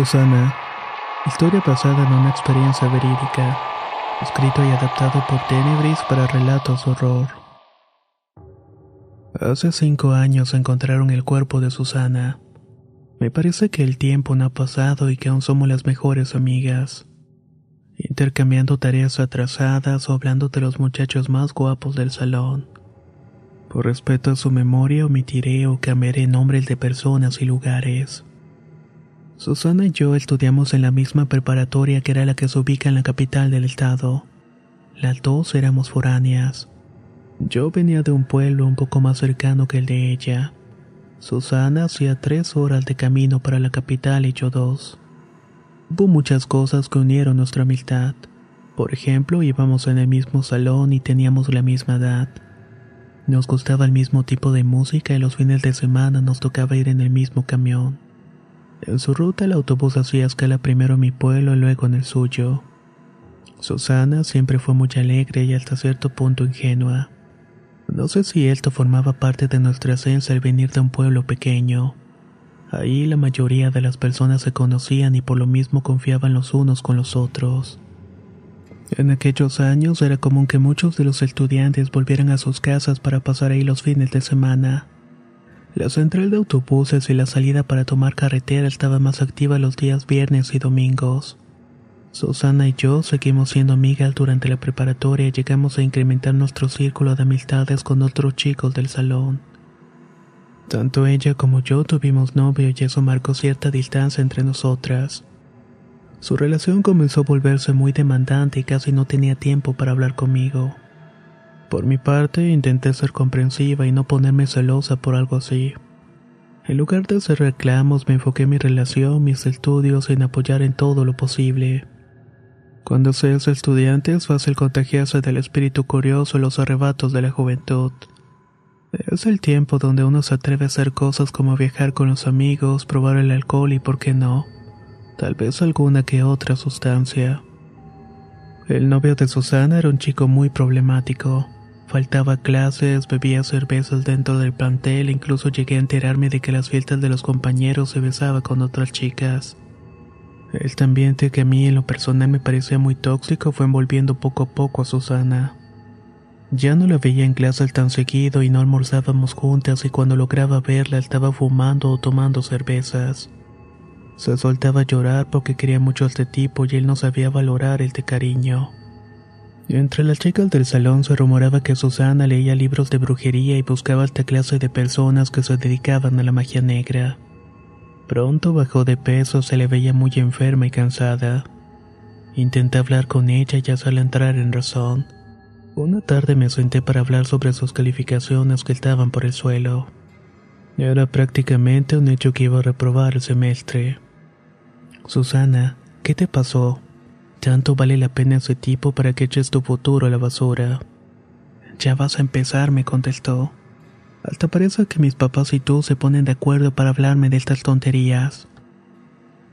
Susana. Historia basada en una experiencia verídica. Escrito y adaptado por Tenebris para relatos de horror. Hace cinco años encontraron el cuerpo de Susana. Me parece que el tiempo no ha pasado y que aún somos las mejores amigas. Intercambiando tareas atrasadas o hablando de los muchachos más guapos del salón. Por respeto a su memoria omitiré o cambiaré nombres de personas y lugares. Susana y yo estudiamos en la misma preparatoria que era la que se ubica en la capital del estado. Las dos éramos foráneas. Yo venía de un pueblo un poco más cercano que el de ella. Susana hacía tres horas de camino para la capital y yo dos. Hubo muchas cosas que unieron nuestra amistad. Por ejemplo, íbamos en el mismo salón y teníamos la misma edad. Nos gustaba el mismo tipo de música y los fines de semana nos tocaba ir en el mismo camión. En su ruta el autobús hacía escala primero en mi pueblo y luego en el suyo. Susana siempre fue muy alegre y hasta cierto punto ingenua. No sé si esto formaba parte de nuestra esencia al venir de un pueblo pequeño. Ahí la mayoría de las personas se conocían y por lo mismo confiaban los unos con los otros. En aquellos años era común que muchos de los estudiantes volvieran a sus casas para pasar ahí los fines de semana. La central de autobuses y la salida para tomar carretera estaba más activa los días viernes y domingos. Susana y yo seguimos siendo amigas durante la preparatoria y llegamos a incrementar nuestro círculo de amistades con otros chicos del salón. Tanto ella como yo tuvimos novio y eso marcó cierta distancia entre nosotras. Su relación comenzó a volverse muy demandante y casi no tenía tiempo para hablar conmigo. Por mi parte, intenté ser comprensiva y no ponerme celosa por algo así. En lugar de hacer reclamos, me enfoqué en mi relación, mis estudios, en apoyar en todo lo posible. Cuando se es estudiante es fácil contagiarse del espíritu curioso y los arrebatos de la juventud. Es el tiempo donde uno se atreve a hacer cosas como viajar con los amigos, probar el alcohol y, por qué no, tal vez alguna que otra sustancia. El novio de Susana era un chico muy problemático. Faltaba clases, bebía cervezas dentro del plantel e incluso llegué a enterarme de que las fiestas de los compañeros se besaba con otras chicas. Este ambiente que a mí en lo personal me parecía muy tóxico fue envolviendo poco a poco a Susana. Ya no la veía en clases tan seguido y no almorzábamos juntas y cuando lograba verla estaba fumando o tomando cervezas. Se soltaba a llorar porque quería mucho a este tipo y él no sabía valorar el de cariño. Entre las chicas del salón se rumoraba que Susana leía libros de brujería y buscaba esta clase de personas que se dedicaban a la magia negra. Pronto bajó de peso, se le veía muy enferma y cansada. Intenté hablar con ella y hacerla entrar en razón. Una tarde me senté para hablar sobre sus calificaciones que estaban por el suelo. Era prácticamente un hecho que iba a reprobar el semestre. Susana, ¿qué te pasó? ¿Tanto vale la pena ese tipo para que eches tu futuro a la basura? Ya vas a empezar, me contestó. Hasta parece que mis papás y tú se ponen de acuerdo para hablarme de estas tonterías.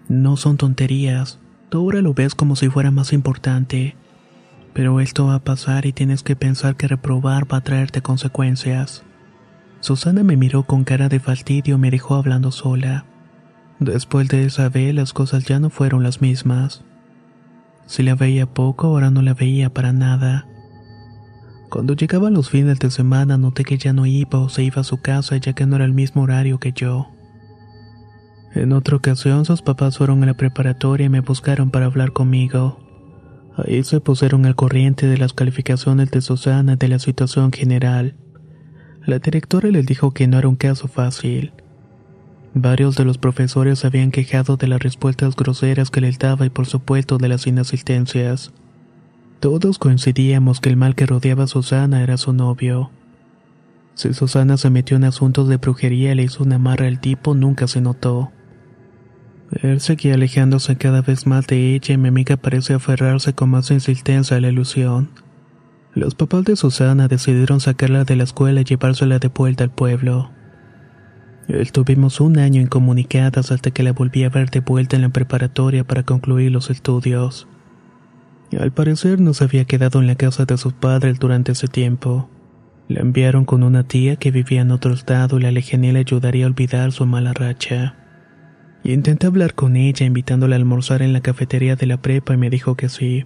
No son tonterías, tú ahora lo ves como si fuera más importante. Pero esto va a pasar y tienes que pensar que reprobar va a traerte consecuencias. Susana me miró con cara de fastidio y me dejó hablando sola. Después de esa vez las cosas ya no fueron las mismas. Si la veía poco, ahora no la veía para nada. Cuando llegaban los fines de semana noté que ya no iba o se iba a su casa ya que no era el mismo horario que yo. En otra ocasión sus papás fueron a la preparatoria y me buscaron para hablar conmigo. Ahí se pusieron al corriente de las calificaciones de Susana de la situación general. La directora les dijo que no era un caso fácil. Varios de los profesores habían quejado de las respuestas groseras que les daba y por supuesto de las inasistencias. Todos coincidíamos que el mal que rodeaba a Susana era su novio. Si Susana se metió en asuntos de brujería y le hizo una amarra al tipo, nunca se notó. Él seguía alejándose cada vez más de ella y mi amiga parecía aferrarse con más insistencia a la ilusión. Los papás de Susana decidieron sacarla de la escuela y llevársela de vuelta al pueblo. Estuvimos un año incomunicadas hasta que la volví a ver de vuelta en la preparatoria para concluir los estudios. Al parecer no se había quedado en la casa de sus padres durante ese tiempo. La enviaron con una tía que vivía en otro estado y la lejanía le ayudaría a olvidar su mala racha. Intenté hablar con ella invitándola a almorzar en la cafetería de la prepa y me dijo que sí.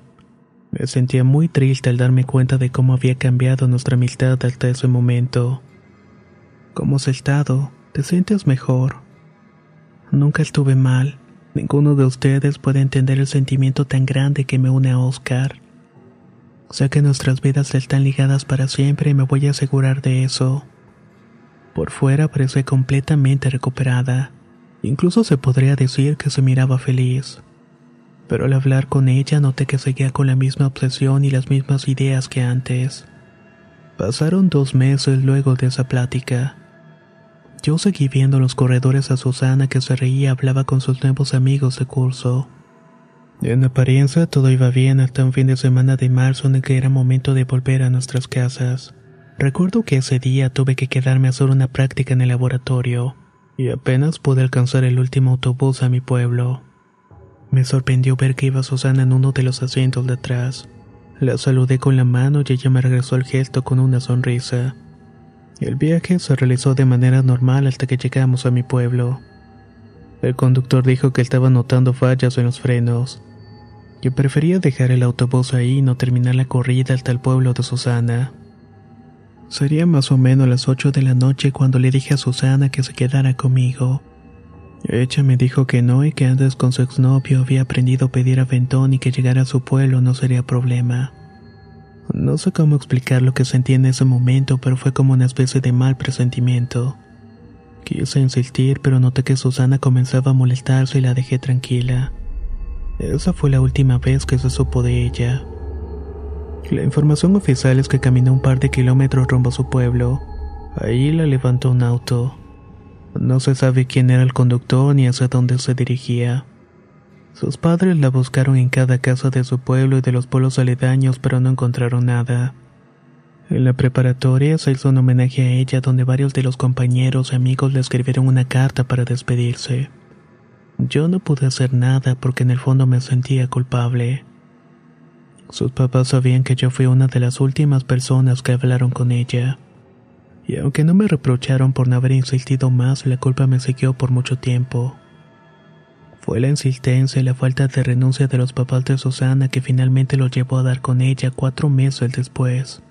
Me sentía muy triste al darme cuenta de cómo había cambiado nuestra amistad hasta ese momento. ¿Cómo has estado? ¿Te sientes mejor? Nunca estuve mal. Ninguno de ustedes puede entender el sentimiento tan grande que me une a Oscar. Sé que nuestras vidas están ligadas para siempre y me voy a asegurar de eso. Por fuera parece completamente recuperada. Incluso se podría decir que se miraba feliz. Pero al hablar con ella noté que seguía con la misma obsesión y las mismas ideas que antes. Pasaron dos meses luego de esa plática. Yo seguí viendo en los corredores a Susana que se reía y hablaba con sus nuevos amigos de curso. En apariencia todo iba bien hasta un fin de semana de marzo en el que era momento de volver a nuestras casas. Recuerdo que ese día tuve que quedarme a hacer una práctica en el laboratorio, y apenas pude alcanzar el último autobús a mi pueblo. Me sorprendió ver que iba Susana en uno de los asientos de atrás. La saludé con la mano y ella me regresó el gesto con una sonrisa. El viaje se realizó de manera normal hasta que llegamos a mi pueblo. El conductor dijo que estaba notando fallas en los frenos. Yo prefería dejar el autobús ahí y no terminar la corrida hasta el pueblo de Susana. Sería más o menos las 8 de la noche cuando le dije a Susana que se quedara conmigo. Ella me dijo que no y que antes con su exnovio había aprendido a pedir aventón y que llegar a su pueblo no sería problema. No sé cómo explicar lo que sentí en ese momento, pero fue como una especie de mal presentimiento. Quise insistir, pero noté que Susana comenzaba a molestarse y la dejé tranquila. Esa fue la última vez que se supo de ella. La información oficial es que caminó un par de kilómetros rumbo a su pueblo. Ahí la levantó un auto. No se sabe quién era el conductor ni hacia dónde se dirigía. Sus padres la buscaron en cada casa de su pueblo y de los pueblos aledaños, pero no encontraron nada. En la preparatoria se hizo un homenaje a ella donde varios de los compañeros y amigos le escribieron una carta para despedirse. Yo no pude hacer nada porque en el fondo me sentía culpable. Sus papás sabían que yo fui una de las últimas personas que hablaron con ella. Y aunque no me reprocharon por no haber insistido más, la culpa me siguió por mucho tiempo. Fue la insistencia y la falta de renuncia de los papás de Susana que finalmente lo llevó a dar con ella cuatro meses después.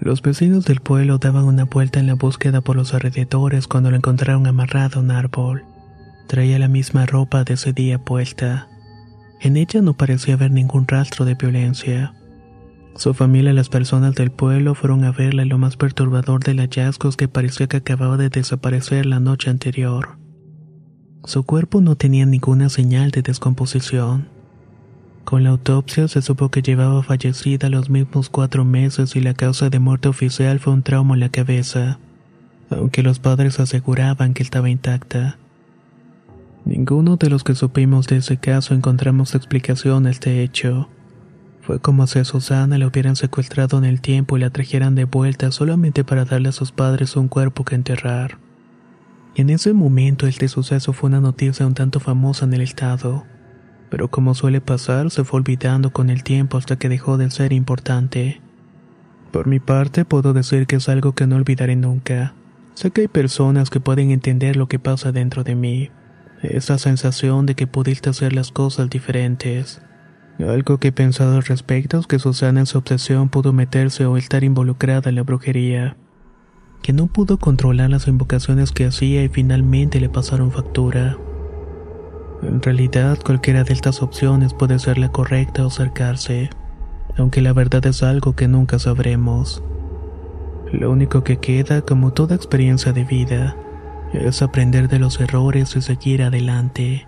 Los vecinos del pueblo daban una vuelta en la búsqueda por los alrededores cuando lo encontraron amarrado a un árbol. Traía la misma ropa de ese día puesta. En ella no parecía haber ningún rastro de violencia. Su familia y las personas del pueblo fueron a verla y lo más perturbador del hallazgo es que parecía que acababa de desaparecer la noche anterior. Su cuerpo no tenía ninguna señal de descomposición. Con la autopsia se supo que llevaba fallecida los mismos cuatro meses y la causa de muerte oficial fue un trauma en la cabeza, aunque los padres aseguraban que estaba intacta. Ninguno de los que supimos de ese caso encontramos explicación a este hecho. Fue como si a Susana la hubieran secuestrado en el tiempo y la trajeran de vuelta solamente para darle a sus padres un cuerpo que enterrar. En ese momento este suceso fue una noticia un tanto famosa en el estado, pero como suele pasar se fue olvidando con el tiempo hasta que dejó de ser importante. Por mi parte puedo decir que es algo que no olvidaré nunca. Sé que hay personas que pueden entender lo que pasa dentro de mí, esa sensación de que pudiste hacer las cosas diferentes. Algo que he pensado al respecto es que Susana en su obsesión pudo meterse o estar involucrada en la brujería, que no pudo controlar las invocaciones que hacía y finalmente le pasaron factura. En realidad cualquiera de estas opciones puede ser la correcta o acercarse, aunque la verdad es algo que nunca sabremos. Lo único que queda, como toda experiencia de vida, es aprender de los errores y seguir adelante.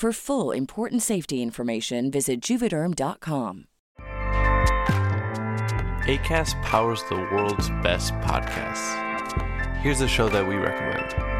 For full important safety information, visit juvederm.com. ACAST powers the world's best podcasts. Here's a show that we recommend.